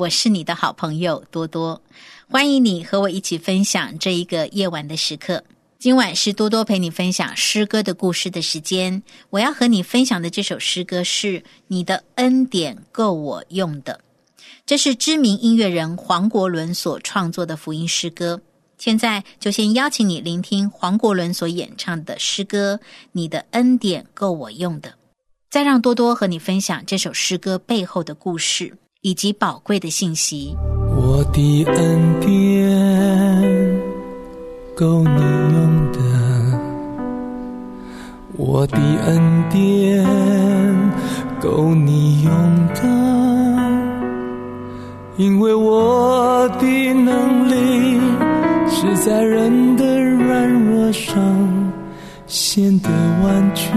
我是你的好朋友多多，欢迎你和我一起分享这一个夜晚的时刻。今晚是多多陪你分享诗歌的故事的时间。我要和你分享的这首诗歌是《你的恩典够我用的》，这是知名音乐人黄国伦所创作的福音诗歌。现在就先邀请你聆听黄国伦所演唱的诗歌《你的恩典够我用的》，再让多多和你分享这首诗歌背后的故事。以及宝贵的信息。我的恩典够你用的，我的恩典够你用的，因为我的能力是在人的软弱上显得完全，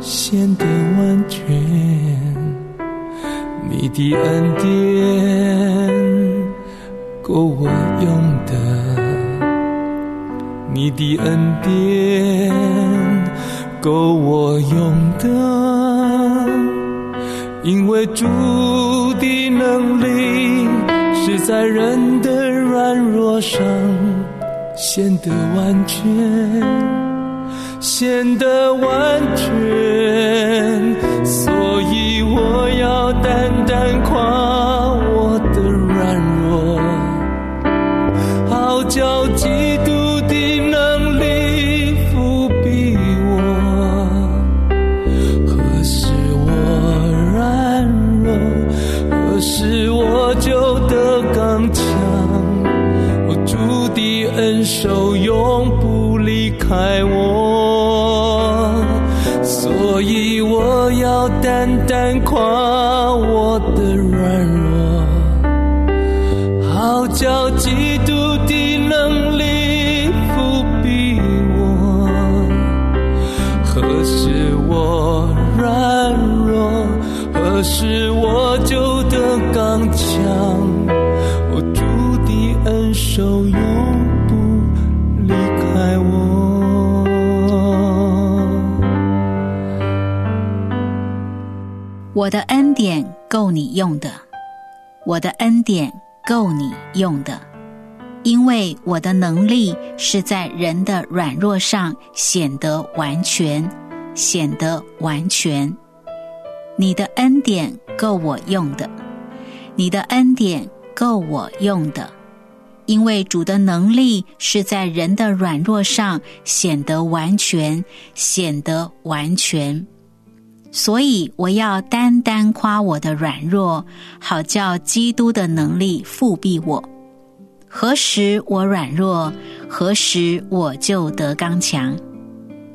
显得完全。你的恩典够我用的，你的恩典够我用的，因为主的能力是在人的软弱上显得完全，显得完全，我要担。单夸我的软弱，好叫嫉妒的能力伏庇我。何时我软弱，何时我就得刚强。我主的恩手永不离开我，淡淡夸我的软弱，好叫嫉妒的冷力伏逼我。何时我软弱？何时我？我的恩典够你用的，我的恩典。够你用的，因为我的能力是在人的软弱上显得完全，显得完全。你的恩典够我用的，你的恩典够我用的，因为主的能力是在人的软弱上显得完全，显得完全。所以我要单单夸我的软弱，好叫基督的能力复庇我。何时我软弱，何时我就得刚强。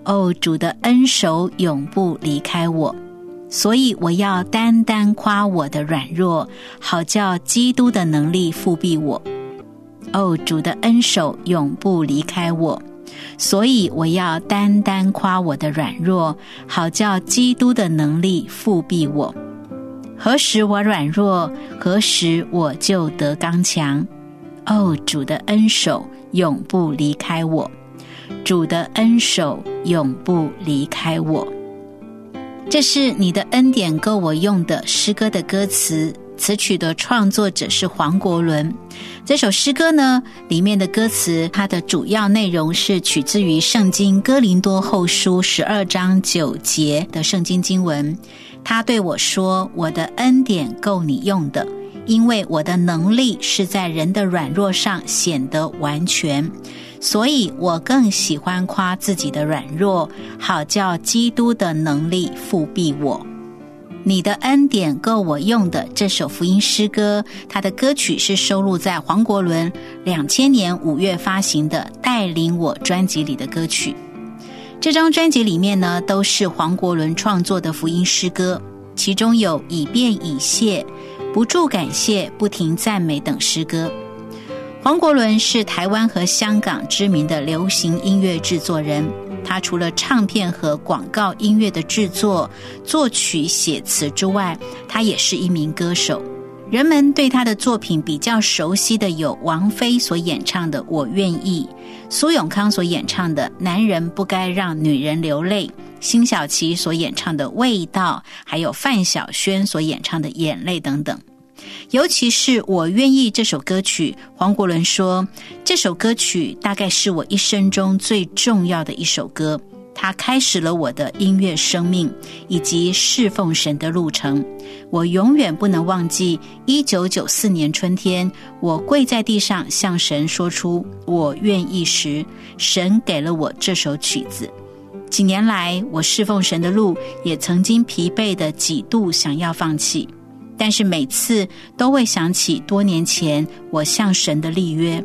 哦，主的恩手永不离开我。所以我要单单夸我的软弱，好叫基督的能力复庇我。哦，主的恩手永不离开我。所以我要单单夸我的软弱，好叫基督的能力复庇我。何时我软弱，何时我就得刚强。哦，主的恩手永不离开我，主的恩手永不离开我。这是你的恩典够我用的诗歌的歌词。词曲的创作者是黄国伦。这首诗歌呢，里面的歌词，它的主要内容是取自于《圣经·哥林多后书》十二章九节的圣经经文。他对我说：“我的恩典够你用的，因为我的能力是在人的软弱上显得完全，所以我更喜欢夸自己的软弱，好叫基督的能力复庇我。你的恩典够我用的这首福音诗歌，它的歌曲是收录在黄国伦两千年五月发行的《带领我》专辑里的歌曲。这张专辑里面呢，都是黄国伦创作的福音诗歌，其中有以便以谢、不住感谢、不停赞美等诗歌。黄国伦是台湾和香港知名的流行音乐制作人。他除了唱片和广告音乐的制作、作曲、写词之外，他也是一名歌手。人们对他的作品比较熟悉的有王菲所演唱的《我愿意》，苏永康所演唱的《男人不该让女人流泪》，辛晓琪所演唱的《味道》，还有范晓萱所演唱的《眼泪》等等。尤其是我愿意这首歌曲，黄国伦说，这首歌曲大概是我一生中最重要的一首歌，它开始了我的音乐生命以及侍奉神的路程。我永远不能忘记，一九九四年春天，我跪在地上向神说出我愿意时，神给了我这首曲子。几年来，我侍奉神的路也曾经疲惫的几度想要放弃。但是每次都会想起多年前我向神的立约，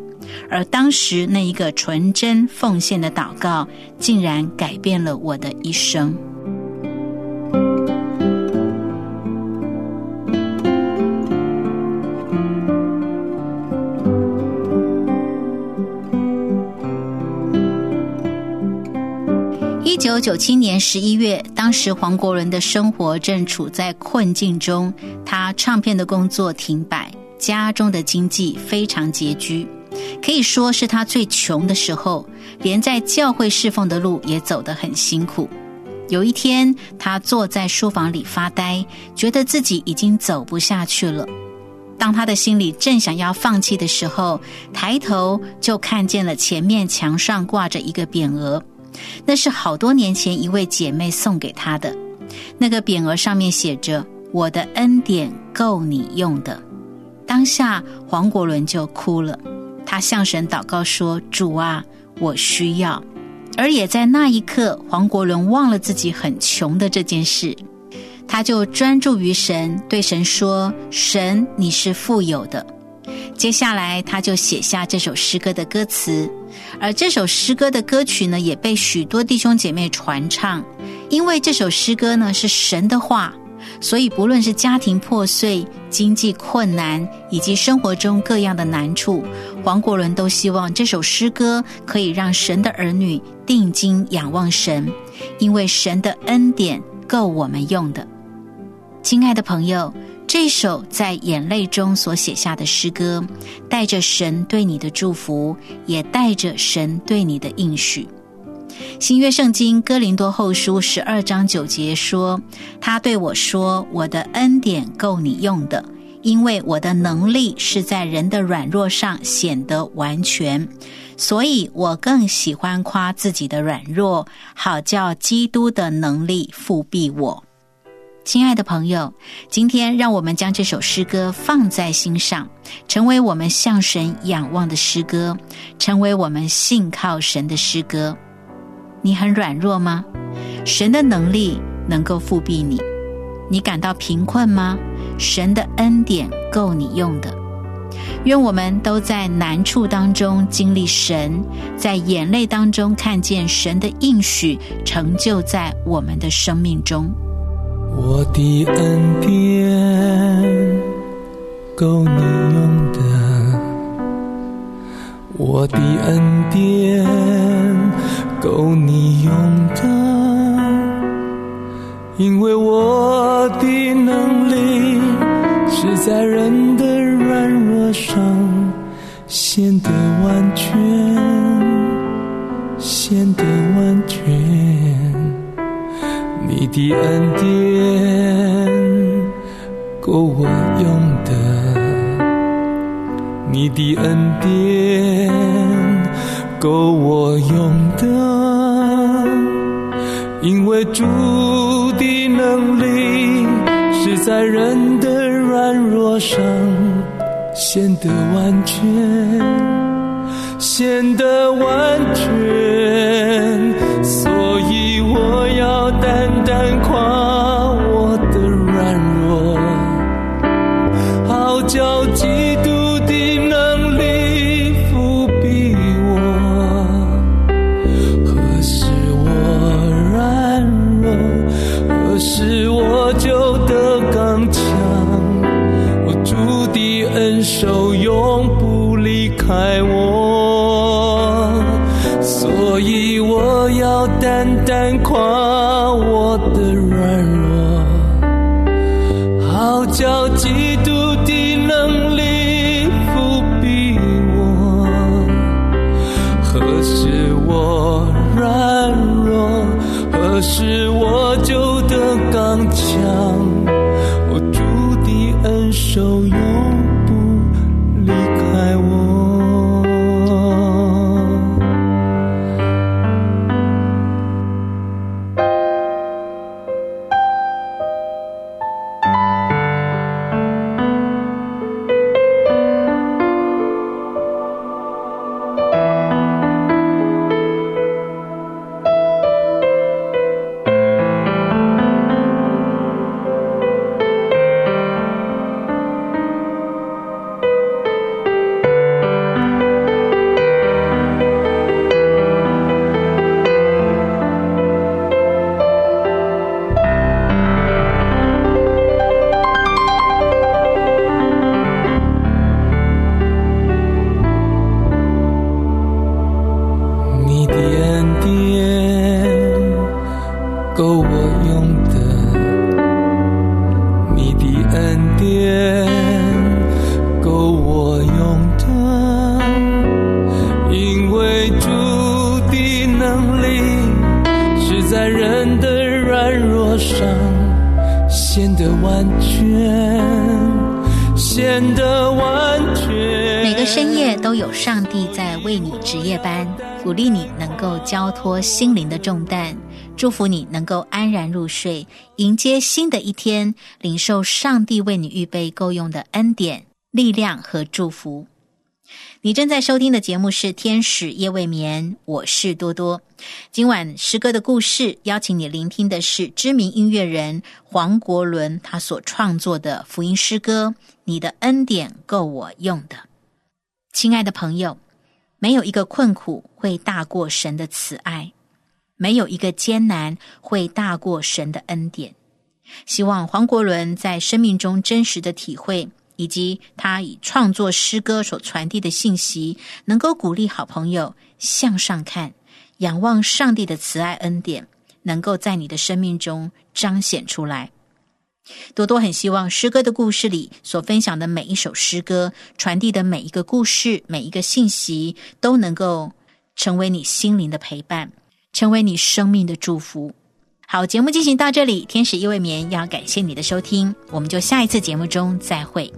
而当时那一个纯真奉献的祷告，竟然改变了我的一生。九九七年十一月，当时黄国伦的生活正处在困境中，他唱片的工作停摆，家中的经济非常拮据，可以说是他最穷的时候，连在教会侍奉的路也走得很辛苦。有一天，他坐在书房里发呆，觉得自己已经走不下去了。当他的心里正想要放弃的时候，抬头就看见了前面墙上挂着一个匾额。那是好多年前一位姐妹送给他的，那个匾额上面写着“我的恩典够你用的”。当下黄国伦就哭了，他向神祷告说：“主啊，我需要。”而也在那一刻，黄国伦忘了自己很穷的这件事，他就专注于神，对神说：“神，你是富有的。”接下来，他就写下这首诗歌的歌词，而这首诗歌的歌曲呢，也被许多弟兄姐妹传唱。因为这首诗歌呢是神的话，所以不论是家庭破碎、经济困难，以及生活中各样的难处，黄国伦都希望这首诗歌可以让神的儿女定睛仰望神，因为神的恩典够我们用的。亲爱的朋友。这首在眼泪中所写下的诗歌，带着神对你的祝福，也带着神对你的应许。新约圣经哥林多后书十二章九节说：“他对我说，我的恩典够你用的，因为我的能力是在人的软弱上显得完全，所以我更喜欢夸自己的软弱，好叫基督的能力复庇我。”亲爱的朋友，今天让我们将这首诗歌放在心上，成为我们向神仰望的诗歌，成为我们信靠神的诗歌。你很软弱吗？神的能力能够复庇你。你感到贫困吗？神的恩典够你用的。愿我们都在难处当中经历神，在眼泪当中看见神的应许成就在我们的生命中。我的恩典够你用的，我的恩典够你用的，因为我的能力是在人的软弱上显得的恩典够我用的，你的恩典够我用的，因为主的能力是在人的软弱上。显得完全，显得完全，是我的软弱上显得完全，显得完全。每个深夜都有上帝在为你值夜班，鼓励你能够交托心灵的重担，祝福你能够安然入睡，迎接新的一天，领受上帝为你预备够用的恩典、力量和祝福。你正在收听的节目是《天使夜未眠》，我是多多。今晚诗歌的故事，邀请你聆听的是知名音乐人黄国伦他所创作的福音诗歌《你的恩典够我用的》。亲爱的朋友，没有一个困苦会大过神的慈爱，没有一个艰难会大过神的恩典。希望黄国伦在生命中真实的体会，以及他以创作诗歌所传递的信息，能够鼓励好朋友向上看，仰望上帝的慈爱恩典，能够在你的生命中彰显出来。多多很希望诗歌的故事里所分享的每一首诗歌，传递的每一个故事、每一个信息，都能够成为你心灵的陪伴，成为你生命的祝福。好，节目进行到这里，天使夜未眠要感谢你的收听，我们就下一次节目中再会。